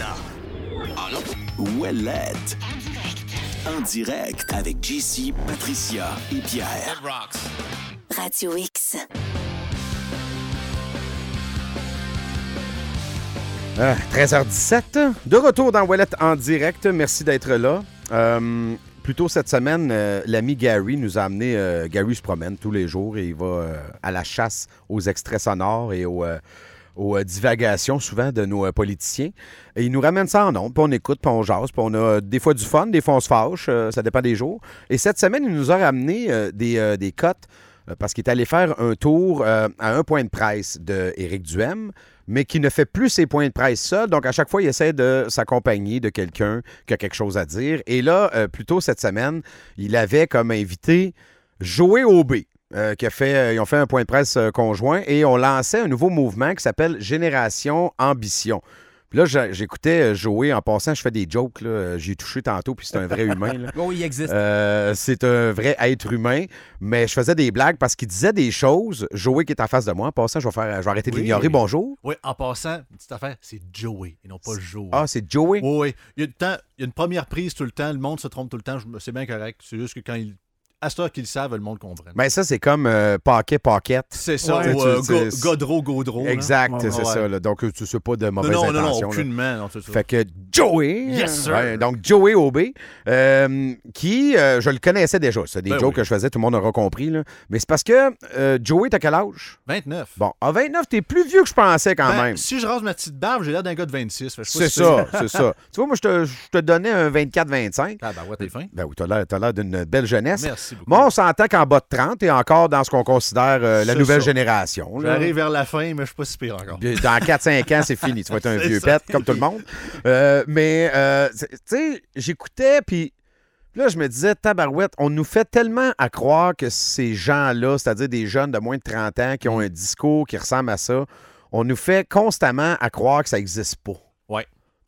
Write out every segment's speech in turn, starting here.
maintenant. Ah non? Ouellette. En direct avec JC, Patricia et Pierre. Radio X. Ah, 13h17, de retour dans Wallet en direct. Merci d'être là. Euh, plus tôt cette semaine, euh, l'ami Gary nous a amené. euh, Gary se promène tous les jours et il va euh, à la chasse aux extraits sonores et aux, euh, aux, euh, divagations souvent de nos euh, politiciens. Et il nous ramène ça en ondes, puis on écoute, puis on jase, puis on a euh, des fois du fun, des fois on se fâche, ça dépend des jours. Et cette semaine, il nous a ramené des, cotes parce qu'il est allé faire un tour à un point de presse d'Éric Duhem, mais qui ne fait plus ses points de presse seul. Donc, à chaque fois, il essaie de s'accompagner de quelqu'un qui a quelque chose à dire. Et là, plus tôt cette semaine, il avait comme invité Joey Aubé. Euh, qui a fait, euh, ils ont fait un point de presse euh, conjoint et on lançait un nouveau mouvement qui s'appelle Génération Ambition. Puis là, j'écoutais euh, Joey en passant, je fais des jokes, j'ai touché tantôt, puis c'est un vrai humain. là. Oh, il existe. Euh, c'est un vrai être humain, mais je faisais des blagues parce qu'il disait des choses. Joey qui est en face de moi, en passant, je vais, faire, je vais arrêter de Oui. l'ignorer. Bonjour. Oui, en passant, une petite affaire, c'est Joey et non pas Joe. Ah, c'est Joey? Oui, oui. Il y, a du temps- il y a une première prise tout le temps, le monde se trompe tout le temps, c'est bien correct. C'est juste que quand il. À ce qu'ils le savent, le monde comprend. Ben ça, c'est comme euh, Paquet Paquette. c'est ça, Ouais. ou euh, Go- Godreau, Gaudreau. là. Exact, Ouais, c'est ouais. ça. là. Donc, tu sais pas de Non, mauvaises non, non, non, là. aucunement. Non, ça. Fait que Joey. Yes, sir. donc, Joey Aubé, euh, qui, euh, je le connaissais déjà. C'est des Ben jokes oui. que je faisais, tout le monde aura compris. Là. Mais c'est parce que euh, Joey, t'as quel âge? 29. Bon, à 29, t'es plus vieux que je pensais quand Ben, même. Si je rase ma petite barbe, j'ai l'air d'un gars de 26. Fait que je sais pas C'est si ça, c'est ça. Tu vois, moi, je te, je te donnais un 24-25. Ah, ben ouais, t'es fin. Ben oui, t'as l'air d'une belle jeunesse. Merci beaucoup. Moi, on s'entend qu'en bas de 30, t'es encore dans ce qu'on considère euh, la nouvelle ça. génération. J'arrive vers la fin, mais je suis pas si pire encore. Dans 4-5 ans, c'est fini. Tu vas être un vieux ça. pet, comme tout le monde. Euh, mais, euh, tu sais, j'écoutais, puis là, je me disais, tabarouette, on nous fait tellement à croire que ces gens-là, c'est-à-dire des jeunes de moins de 30 ans qui ont un discours qui ressemble à ça, on nous fait constamment à croire que ça n'existe pas.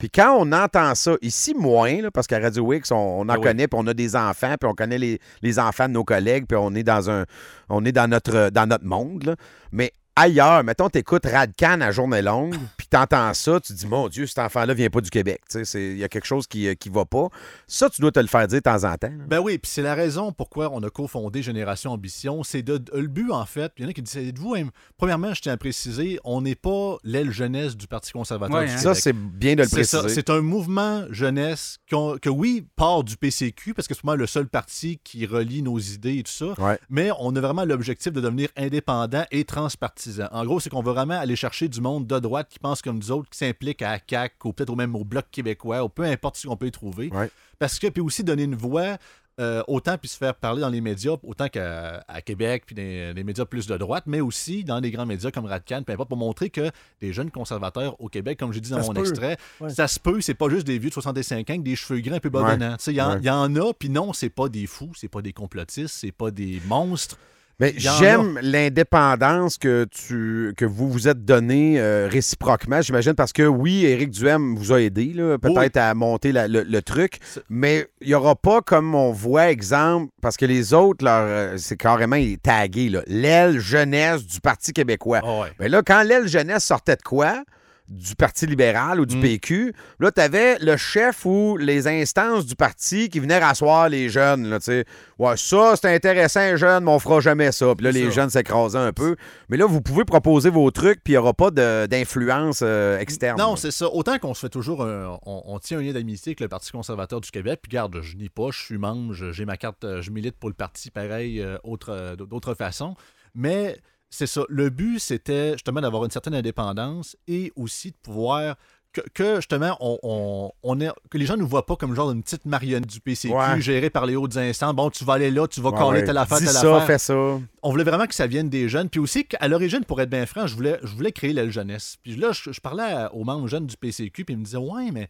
Puis quand on entend ça, ici moins, là, parce qu'à Radio X, on, on en Ah oui. connaît, puis on a des enfants, puis on connaît les, les enfants de nos collègues, puis on est dans un on est dans notre dans notre monde. là. Mais ailleurs, mettons, t'écoutes Radcan à journée longue, t'entends ça, tu te dis, mon Dieu, cet enfant-là vient pas du Québec. Tu sais, c'est- Il y a quelque chose qui, euh, qui va pas. Ça, tu dois te le faire dire de temps en temps. là. Ben oui, puis c'est la raison pourquoi on a cofondé Génération Ambition. C'est de, le but, en fait, il y en a qui disent, êtes-vous, hein, premièrement, je tiens à préciser, on n'est pas l'aile jeunesse du Parti conservateur Ouais, du hein. Ça, c'est bien de le C'est ça, préciser. c'est un mouvement jeunesse qu'on- que, oui, part du PCQ, parce que c'est vraiment le seul parti qui relie nos idées et tout ça, Ouais. mais on a vraiment l'objectif de devenir indépendant et transpartisan. En gros, c'est qu'on veut vraiment aller chercher du monde de droite qui pense comme nous autres, qui s'implique à la CAQ ou peut-être au même au Bloc québécois, ou peu importe ce qu'on peut y trouver. Ouais. Parce que, puis aussi donner une voix, euh, autant puis se faire parler dans les médias, autant qu'à à Québec, puis des, des médias plus de droite, mais aussi dans des grands médias comme Radcan, peu importe, pour montrer que des jeunes conservateurs au Québec, comme j'ai dit dans Ça mon extrait, Ouais. ça se peut, c'est pas juste des vieux de 65 ans avec des cheveux gris un peu badonnants. Tu sais, Il y, Ouais. il y en a, puis non, c'est pas des fous, c'est pas des complotistes, c'est pas des monstres. Mais j'aime l'indépendance que, tu, que vous vous êtes donné euh, réciproquement, j'imagine, parce que oui, Éric Duhem vous a aidé, peut-être à monter la- le, le truc, mais il n'y aura pas comme on voit, exemple, parce que les autres, leur, euh, c'est carrément tagué, là, l'aile jeunesse du Parti québécois. Ah ouais. Mais là, quand l'aile jeunesse sortait de quoi? Du Parti libéral ou du Mm. PQ, là, tu avais le chef ou les instances du parti qui venaient rasseoir les jeunes. Là, tu sais. ouais, ça, c'est intéressant, jeunes, mais on fera jamais ça. Puis là, les ça. jeunes s'écrasaient un peu. Mais là, vous pouvez proposer vos trucs, puis il n'y aura pas d'influence euh, externe. Non, c'est ça. Autant qu'on se fait toujours un- on, on tient un lien d'amitié avec le Parti conservateur du Québec. Puis garde, je nie pas, je suis membre, j'ai ma carte, euh, je milite pour le parti pareil, euh, autre, euh, d'autres façons. Mais c'est ça. Le but, c'était justement d'avoir une certaine indépendance et aussi de pouvoir. Que, que, justement, on, on, on est, que les gens ne nous voient pas comme genre une petite marionnette du PCQ Ouais. gérée par les hautes instances. Bon, tu vas aller là, tu vas Ouais, coller ouais. telle affaire, Dis telle ça, affaire fais ça. on voulait vraiment que ça vienne des jeunes. Puis aussi, qu'à l'origine, pour être bien franc, je voulais, je voulais créer l'aile jeunesse. Puis là, je, je parlais à- aux membres jeunes du PCQ, puis ils me disaient Ouais, mais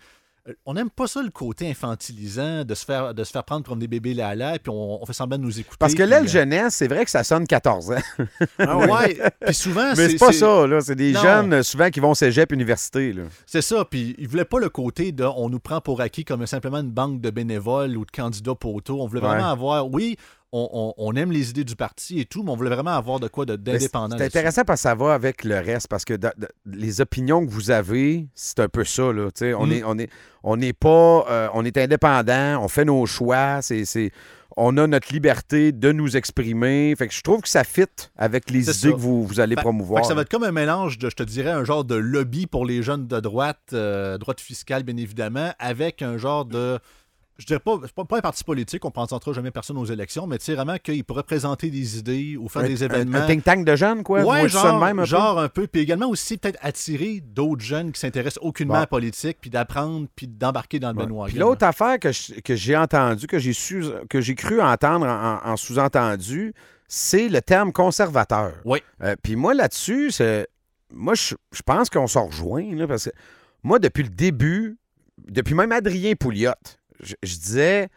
on n'aime pas ça le côté infantilisant de se faire, de se faire prendre comme des bébés là puis on, on fait semblant de nous écouter. Parce que l'aile euh, jeunesse, c'est vrai que ça sonne 14 ans. ouais, puis souvent, Mais c'est pas ça, là. C'est des Non. jeunes, euh, souvent, qui vont au cégep, université, là. C'est ça, puis ils voulaient pas le côté de on nous prend pour acquis comme simplement une banque de bénévoles ou de candidats poteaux. On voulait vraiment avoir, oui, on, on- on aime les idées du parti et tout, mais on voulait vraiment avoir de quoi d'indépendant. C'est intéressant parce que ça va avec le reste, parce que les opinions que vous avez, c'est un peu ça. Là, on Mm. est, on est, on n'est pas, euh, on est indépendant, on fait nos choix, c'est, on a notre liberté de nous exprimer. Fait que je trouve que ça fit avec les idées ça. que vous, vous allez Fait- promouvoir. fait que ça va être comme un mélange de, je te dirais, un genre de lobby pour les jeunes de droite, euh, droite fiscale, bien évidemment, avec un genre de. Je dirais pas, pas, pas un parti politique, on ne présentera jamais personne aux élections, mais tu sais vraiment qu'il pourrait présenter des idées ou faire un, des événements. un think tank de jeunes, quoi. Ouais, genre, même un peu? genre un peu. Puis également aussi peut-être attirer d'autres jeunes qui s'intéressent aucunement Bon. à la politique, puis d'apprendre, puis d'embarquer dans le Ouais. Benoît. Puis l'autre affaire que j'ai entendu, que j'ai que j'ai cru entendre en, en- en sous-entendu, c'est le terme conservateur. Oui. Euh, Puis moi, là-dessus, c'est. Moi, je, je pense qu'on s'en rejoint, là, parce que moi, depuis le début, depuis même Adrien Pouliot, je, je disais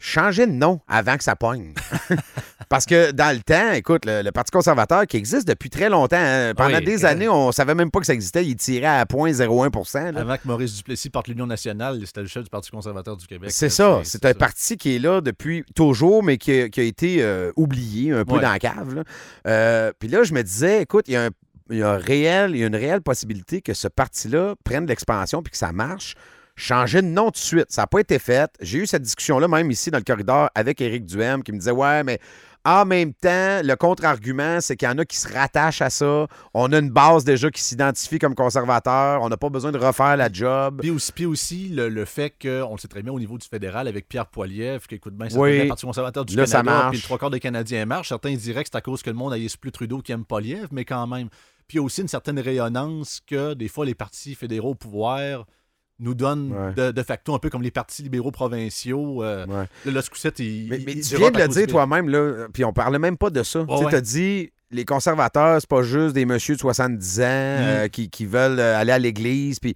changer de nom avant que ça pogne. parce que dans le temps, écoute, le, le Parti conservateur qui existe depuis très longtemps, hein, pendant Oui. des années, on savait même pas que ça existait, il tirait à 0,01 là. Avant que Maurice Duplessis porte l'Union nationale, c'était le chef du Parti conservateur du Québec. C'est ça. C'est un parti qui est là depuis toujours, mais qui a, qui a été euh, oublié un peu Ouais. dans la cave. là. Euh, Puis là, je me disais, écoute, il y a, un- il y a un réel, il y a une réelle possibilité que ce parti-là prenne de l'expansion puis que ça marche. Changer de nom tout de suite. Ça n'a pas été fait. J'ai eu cette discussion-là même ici dans le corridor avec Éric Duhem qui me disait Ouais, mais en même temps, le contre-argument, c'est qu'il y en a qui se rattachent à ça. On a une base déjà qui s'identifie comme conservateur. On n'a pas besoin de refaire la job. Puis aussi, puis aussi le, le fait qu'on le sait très bien au niveau du fédéral avec Pierre Poilievre, qui écoute bien Oui. le Parti conservateur du Là, ça Canada, marche. puis le trois quarts des Canadiens marchent. Certains diraient que c'est à cause que le monde aille plus Trudeau qui aime Poilievre, mais quand même. Puis il y a aussi une certaine rayonnance que des fois les partis fédéraux au pouvoir nous Ouais. de, de facto un peu comme les partis libéraux provinciaux. Euh, Ouais. Là, le Scousette, il, Mais, il- mais il tu viens de le dire toi-même, là, puis on parlait même pas de ça. tu ouais. as dit, les conservateurs, c'est pas juste des messieurs de 70 ans euh, qui, qui veulent euh, aller à l'église. Puis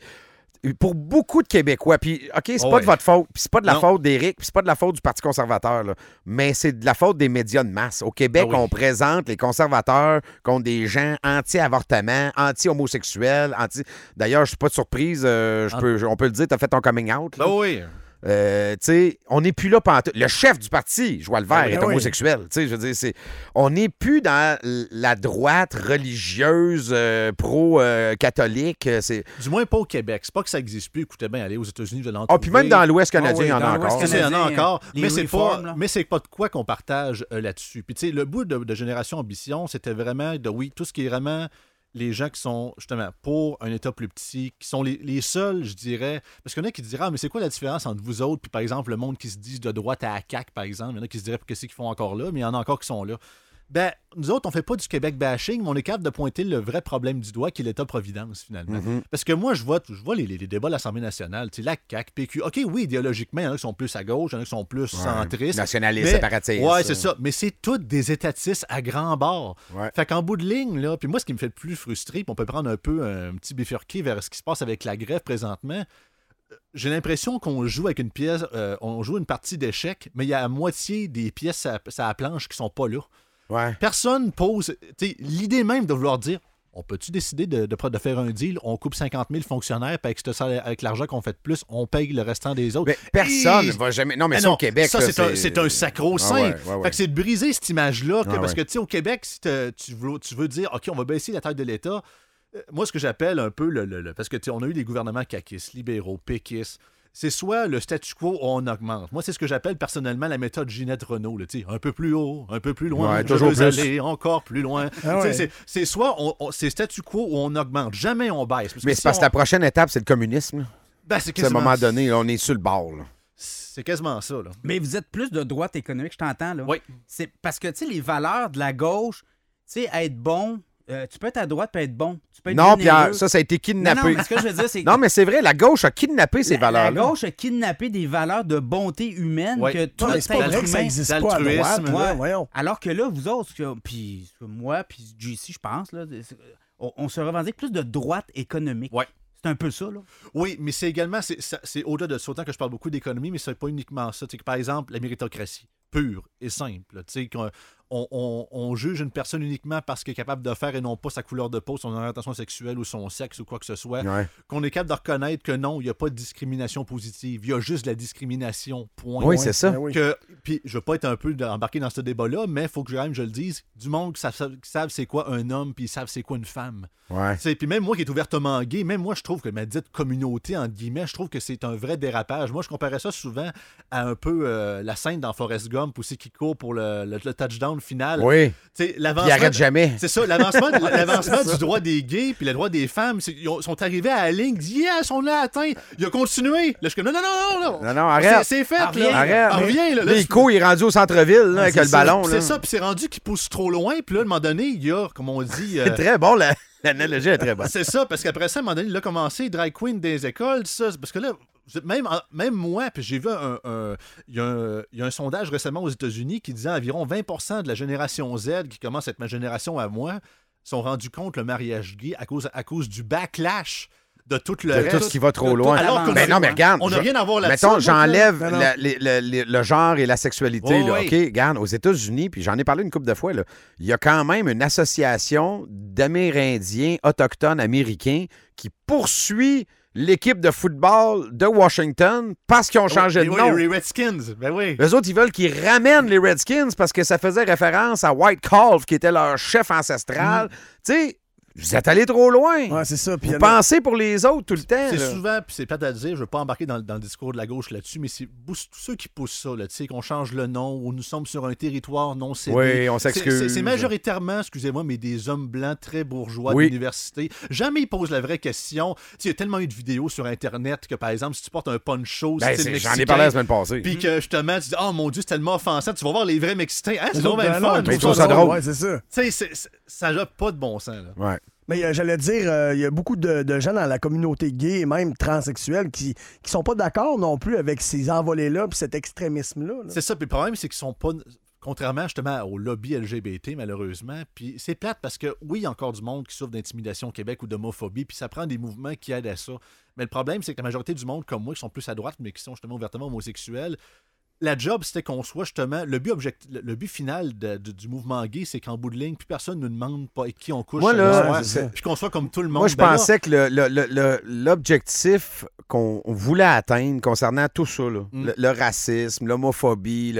pour beaucoup de Québécois, puis OK, c'est Oh pas ouais. de votre faute, puis c'est pas de la Non. faute d'Éric, puis c'est pas de la faute du Parti conservateur, là, mais c'est de la faute des médias de masse. Au Québec, Ah oui. on présente les conservateurs contre des gens anti-avortement, anti-homosexuels, anti... D'ailleurs, je suis pas de surprise, euh, je peux, on peut le dire, tu as fait ton coming out. là. Ben oui. Euh, tu sais, on n'est plus là pantoute. Le chef du parti, Joël Vert, Ah oui. est Ah oui. homosexuel. Tu sais, je veux dire, c'est... On n'est plus dans la droite religieuse euh, pro-catholique. euh, c'est... Du moins pas au Québec. C'est pas que ça n'existe plus. Écoutez bien, aller aux États-Unis, de l'en Ah, puis même dans l'Ouest canadien, Ah oui, il y en a encore. C'est ça, il y en a Canadien, encore. les Mais c'est reforms, pas, mais c'est pas de quoi qu'on partage euh, là-dessus. Puis tu sais, le bout de, de Génération Ambition, c'était vraiment de oui, tout ce qui est vraiment les gens qui sont justement pour un État plus petit, qui sont les, seuls, je dirais. Parce qu'il y en a qui diraient, ah, mais c'est quoi la différence entre vous autres, puis par exemple, le monde qui se dit de droite à la par exemple? Il y en a qui se diraient, qu'est-ce qu'ils font encore là, mais il y en a encore qui sont là. Ben, nous autres, on fait pas du Québec bashing, mais on est capable de pointer le vrai problème du doigt, qui est l'État-providence, finalement. Mhm. Parce que moi, je vois, je vois les, les- débats de l'Assemblée nationale, tu sais, la CAQ, PQ. OK, oui, idéologiquement, il y en a qui sont plus à gauche, il y en a qui sont plus centristes. Nationaliste, Mais- séparatiste. Ouais, c'est ça. Mais c'est toutes des étatistes à grand bord. Ouais. Fait qu'en bout de ligne, là, puis moi, ce qui me fait le plus frustrer, puis on peut prendre un peu un petit bifurqué vers ce qui se passe avec la grève présentement, euh, j'ai l'impression qu'on joue avec une pièce, euh, on joue une partie d'échecs, mais il y a la moitié des pièces à, à la planche qui sont pas là. Ouais. Personne pose. L'idée même de vouloir dire on peut-tu décider de, de, de faire un deal On coupe 50 000 fonctionnaires, puis avec, l'argent qu'on fait de plus, on paye le restant des autres. Mais personne ne va jamais. Non, mais Mais ça, non, au Québec. ça, c'est un, un sacro-saint. Ah ouais, ouais, ouais. Fait que c'est de briser cette image-là. Ah parce que, tu sais, au Québec, si tu, veux, tu veux dire, OK, on va baisser la taille de l'État, euh, moi, ce que j'appelle un peu le. le- le- parce que, on a eu des gouvernements caquistes, libéraux, péquistes. C'est soit le statu quo ou on augmente. Moi, c'est ce que j'appelle personnellement la méthode Ginette Renault. là, tu sais, un peu plus haut, un peu plus loin, Ouais, je toujours veux plus. aller encore plus loin. Ah ouais. c'est- soit on, on- c'est statu quo ou on augmente. Jamais on baisse. Parce Mais c'est si parce que on- la prochaine étape, c'est le communisme. Ben, c'est sais, À un quasiment- moment donné, là, on est sur le bord. là. C'est quasiment ça. Là. Mais vous êtes plus de droite économique, je t'entends, là. Oui. C'est parce que, tu sais, les valeurs de la gauche, tu sais, être bon, euh, tu peux être à droite et être bon. Tu peux être Non. Pierre, ça, ça a été Non, non, kidnappé. mais ce que je veux dire, c'est que Non, mais c'est vrai, la gauche a kidnappé ces la, la valeurs-là. gauche a kidnappé des valeurs de bonté humaine Ouais. que tout c'est pas vrai humain... que ça existe pas à droite, ouais. voyons. Alors que là, vous autres, puis moi, puis JC, je pense, là, on, on se revendique plus de droite économique. Ouais. C'est un peu ça, là. Oui, mais c'est également, c'est, au-delà de ça, autant que je parle beaucoup d'économie, mais c'est pas uniquement ça. Tu sais, que, par exemple, la méritocratie, pure et simple. là, tu sais, qu'on- on, on- on juge une personne uniquement parce qu'elle est capable de faire et non pas sa couleur de peau, son orientation sexuelle ou son sexe ou quoi que ce soit. Ouais. Qu'on est capable de reconnaître que non, il n'y a pas de discrimination positive. Il y a juste de la discrimination. Point. Oui, c'est ça. Ben. Que, puis je veux pas être un peu embarqué dans ce débat-là, mais il faut que quand même je le dise. Du monde qui savent, c'est quoi un homme, puis ils savent c'est quoi une femme. Ouais. Puis même moi qui est ouvertement gay, même moi je trouve que ma dite communauté, entre guillemets, je trouve que c'est un vrai dérapage. Moi je comparais ça souvent à un peu euh, la scène dans Forrest Gump aussi qui court pour le, le- le touchdown final. Oui. Il arrête jamais. c'est ça, l'avancement, l'avancement du droit des gays puis le droit des femmes, ils ont- sont arrivés à la ligne, ils disent Yes, on l'a atteint. Il a continué. Là, je suis comme Non, non, non, non, non. Non, arrête. C'est, c'est fait, Ah, là. reviens. Arrête. Ah, reviens, là. Là, Là, il c'est- court, il est rendu au centre-ville là, avec le ballon. C'est là. ça, puis c'est rendu qu'il pousse trop loin, puis là, à un moment donné, il y a, comme on dit. euh, C'est très bon, la- l'analogie est très bonne. c'est ça, parce qu'après ça, à un moment donné, il a commencé, drag queen des écoles, ça, parce que là, même, même moi, puis j'ai vu un, un- il, y a un, il y a un sondage récemment aux États-Unis qui disait environ 20% de la génération Z, qui commence à être ma génération à moi, sont rendus compte le mariage gay à cause, à cause du backlash de tout le De reste. tout ce qui va trop tout- loin. alors Mais non, mais regarde. On n'a rien à voir là-dessus. Mettons, j'enlève le, le- le genre et la sexualité. Oh, là, oui. OK, regarde, aux États-Unis, puis j'en ai parlé une couple de fois, là, il y a quand même une association d'Amérindiens autochtones américains qui poursuit l'équipe de football de Washington parce qu'ils ont changé Oui, de oui, nom. les Redskins, ben oui. Eux autres, ils veulent qu'ils ramènent les Redskins parce que ça faisait référence à White Calf, qui était leur chef ancestral. Tu sais, vous êtes allé trop loin. Ouais, c'est ça. Puis vous pensez pour les autres tout le temps. C'est souvent, puis c'est plate à dire, je ne veux pas embarquer dans, le- dans le discours de la gauche là-dessus, mais c'est tous ceux qui poussent ça, là, tu sais, qu'on change le nom, ou nous sommes sur un territoire non cédé. Oui, on s'excuse. C'est majoritairement, excusez-moi, mais des hommes blancs très bourgeois Oui. d'université. Jamais ils posent la vraie question. Tu sais, Il y a tellement eu de vidéos sur Internet que, par exemple, si tu portes un poncho, Ben, c'est- J'en ai parlé la semaine passée. Puis que justement, tu dis, oh mon Dieu, c'est tellement offensant, tu vas voir les vrais Mexicains. Hein, c'est bien ben fun. Mais ça drôle. Ouais, c'est ça. Ça n'a pas de bon sens. Là. Ouais. Mais euh, j'allais dire, euh, il y a beaucoup de, de gens dans la communauté gay et même transsexuelle qui qui sont pas d'accord non plus avec ces envolées-là puis cet extrémisme-là. là. C'est ça. Puis le problème, c'est qu'ils sont pas. Contrairement justement au lobby LGBT, malheureusement. Puis c'est plate parce que oui, il y a encore du monde qui souffre d'intimidation au Québec ou d'homophobie, puis ça prend des mouvements qui aident à ça. Mais le problème, c'est que la majorité du monde, comme moi, qui sont plus à droite, mais qui sont justement ouvertement homosexuels, la job, c'était qu'on soit justement. Le but, object- le, le but final de- de- du mouvement gay, c'est qu'en bout de ligne, plus personne ne demande pas avec qui on couche. Moi, là, puis qu'on soit comme tout le monde. Moi, je Ben là, pensais que le- le- le- le- l'objectif qu'on voulait atteindre concernant tout ça, là, Mm. le, le racisme, l'homophobie,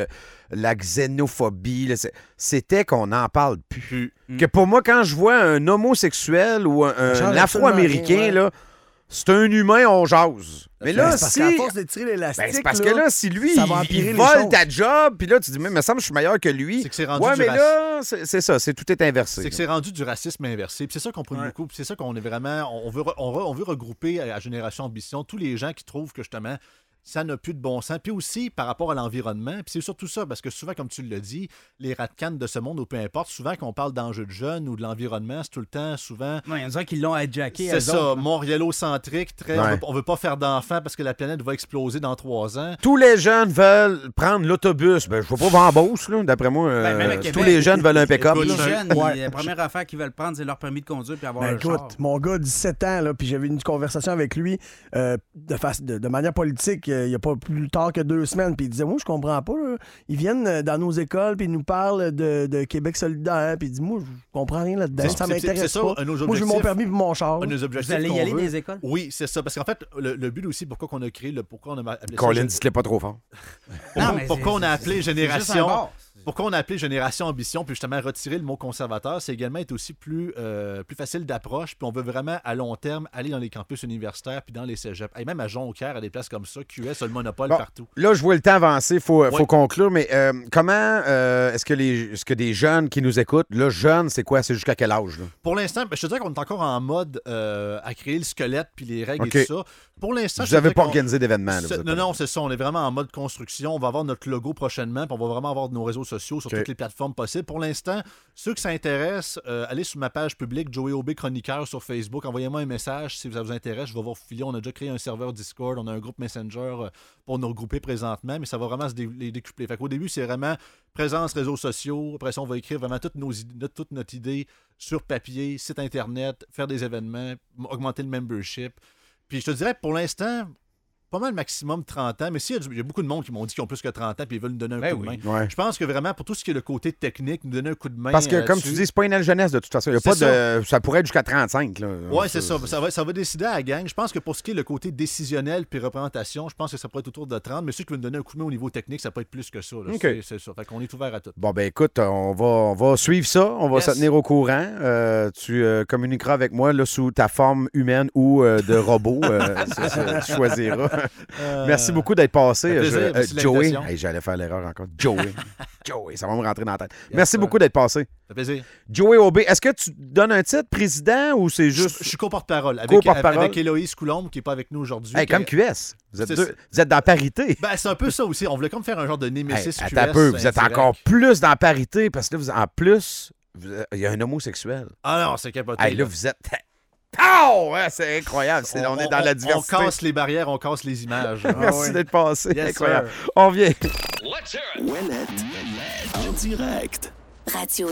la xénophobie, c'était qu'on n'en parle plus. Que pour moi, quand je vois un homosexuel ou un, afro-américain, là, c'est un humain, on jase. Mais là, c'est parce si... qu'à force de tirer l'élastique, Ben, c'est parce là, que là, si lui, ça va il- vole choses. ta job, puis là, tu dis, mais il me semble que je suis meilleur que lui. C'est que c'est rendu Ouais, du mais raci- là, c'est ça, c'est tout est inversé. C'est que c'est rendu du racisme inversé. Puis c'est ça qu'on prône Ouais. beaucoup. Puis c'est ça qu'on est vraiment. On veut, re- on, re- on veut regrouper à, à Génération Ambition tous les gens qui trouvent que justement. Ça n'a plus de bon sens. Puis aussi par rapport à l'environnement. Puis c'est surtout ça, parce que souvent, comme tu l'as dit, les ratcanes de ce monde, ou peu importe, souvent qu'on parle d'enjeux de jeunes ou de l'environnement, c'est tout le temps, souvent, Il y en a qui l'ont hijacké. c'est ça, montréalocentrique, très. On Ouais. veut, on veut pas faire d'enfants parce que la planète va exploser dans trois ans. Tous les jeunes veulent prendre l'autobus. Ben, je ne pas en Beauce, là. D'après moi, euh, Ben, même à tous les jeunes veulent un pick-up. Les jeunes, Ouais. la première affaire qu'ils veulent prendre, c'est leur permis de conduire puis avoir Ben un char. écoute, mon gars, 17 ans, là, puis j'avais une conversation avec lui euh, de, face- de, de manière politique euh, il n'y a pas plus tard que deux semaines, puis il disait Moi, je comprends pas. là. Ils viennent euh, dans nos écoles, puis ils nous parlent de, de Québec solidaire, puis il dit Moi, je comprends rien là-dedans, C'est- ça m'intéresse ça, pas. nos Moi, j'ai mon permis pour mon char. Un nos Vous objectifs allez y aller veut- des écoles? Oui, c'est ça. Parce qu'en fait, le, le but aussi, pourquoi on a créé, le, pourquoi on a appelé ça Colin, dites-le pas trop fort. pourquoi, Non, on a appelé Génération. Pourquoi on a appelé Génération Ambition, puis justement retirer le mot conservateur, c'est également être aussi plus, euh, plus facile d'approche, puis on veut vraiment à long terme aller dans les campus universitaires, puis dans les cégeps. Et même à Jonquière, à des places comme ça, QS a le monopole Bon. partout. Là, je vois le temps avancer, il faut, faut conclure, mais euh, comment euh, est-ce que, les, est-ce que des jeunes qui nous écoutent, là, jeunes, c'est quoi? C'est jusqu'à quel âge? Là? Pour l'instant, ben, je te dirais qu'on est encore en mode euh, à créer le squelette, puis les règles et tout ça. Pour l'instant, Vous n'avez pas organisé d'événement. là, C'est- vous êtes Non, non, c'est ça. On est vraiment en mode construction. On va avoir notre logo prochainement, puis on va vraiment avoir nos réseaux sociaux sur toutes les plateformes possibles. Pour l'instant, ceux qui s'intéressent, euh, allez sur ma page publique, Joey OB Chroniqueur sur Facebook. Envoyez-moi un message si ça vous intéresse. Je vais vous refiler. On a déjà créé un serveur Discord. On a un groupe Messenger euh, pour nous regrouper présentement, mais ça va vraiment se dé- les décupler. Fait qu'au début, c'est vraiment présence réseaux sociaux. Après ça, on va écrire vraiment toutes nos notre- toute notre idée sur papier, site internet, faire des événements, augmenter le membership. Puis je te dirais, pour l'instant, pas mal maximum 30 ans. Mais s'il y, a du- il y a beaucoup de monde qui m'ont dit qu'ils ont plus que 30 ans puis ils veulent nous donner un Ben coup de main. Ouais. Je pense que vraiment, pour tout ce qui est le côté technique, nous donner un coup de main. Parce que, euh, comme tu dis, c'est pas une aile jeunesse de toute façon. Il y a pas C'est de... Ça pourrait être jusqu'à 35. Là. Oui, c'est ça. Ça va, ça va décider à la gang. Je pense que pour ce qui est le côté décisionnel puis représentation, je pense que ça pourrait être autour de 30. Mais ceux qui veulent nous donner un coup de main au niveau technique, ça peut être plus que ça. là. OK. C'est- ça. Fait qu'on est ouvert à tout. Bon, ben écoute, on va, on va suivre ça. On va Yes. se tenir au courant. Euh, tu euh, communiqueras avec moi là, sous ta forme humaine ou euh, de robot. euh, ça, tu choisiras. Euh, Merci beaucoup d'être passé. fait plaisir. Je- euh, de Joey. Hey, J'allais faire l'erreur encore. Joey. Joey, ça va me rentrer dans la tête. Merci beaucoup d'être passé. Ça fait plaisir. Joey Aubé, est-ce que tu donnes un titre, président, ou c'est juste. je suis co-porte-parole avec, Co-porte-parole? avec Héloïse Coulombe qui n'est pas avec nous aujourd'hui. Hey, comme QS. Vous êtes, deux- vous êtes dans la parité. Ben, c'est un peu ça aussi. On voulait comme faire un genre de Hey, Némésis QS un peu, vous êtes encore plus dans la parité parce que là, vous, en plus, vous- il y a un homosexuel. Ah non, c'est capoté. Hey, là, vous êtes. Oh, ouais, c'est incroyable. C'est- on, est dans la diversité. On casse les barrières, on casse les images. Merci Ah oui. d'être passé. Yes, incroyable. sir. On vient. Ouellette en direct. Radio.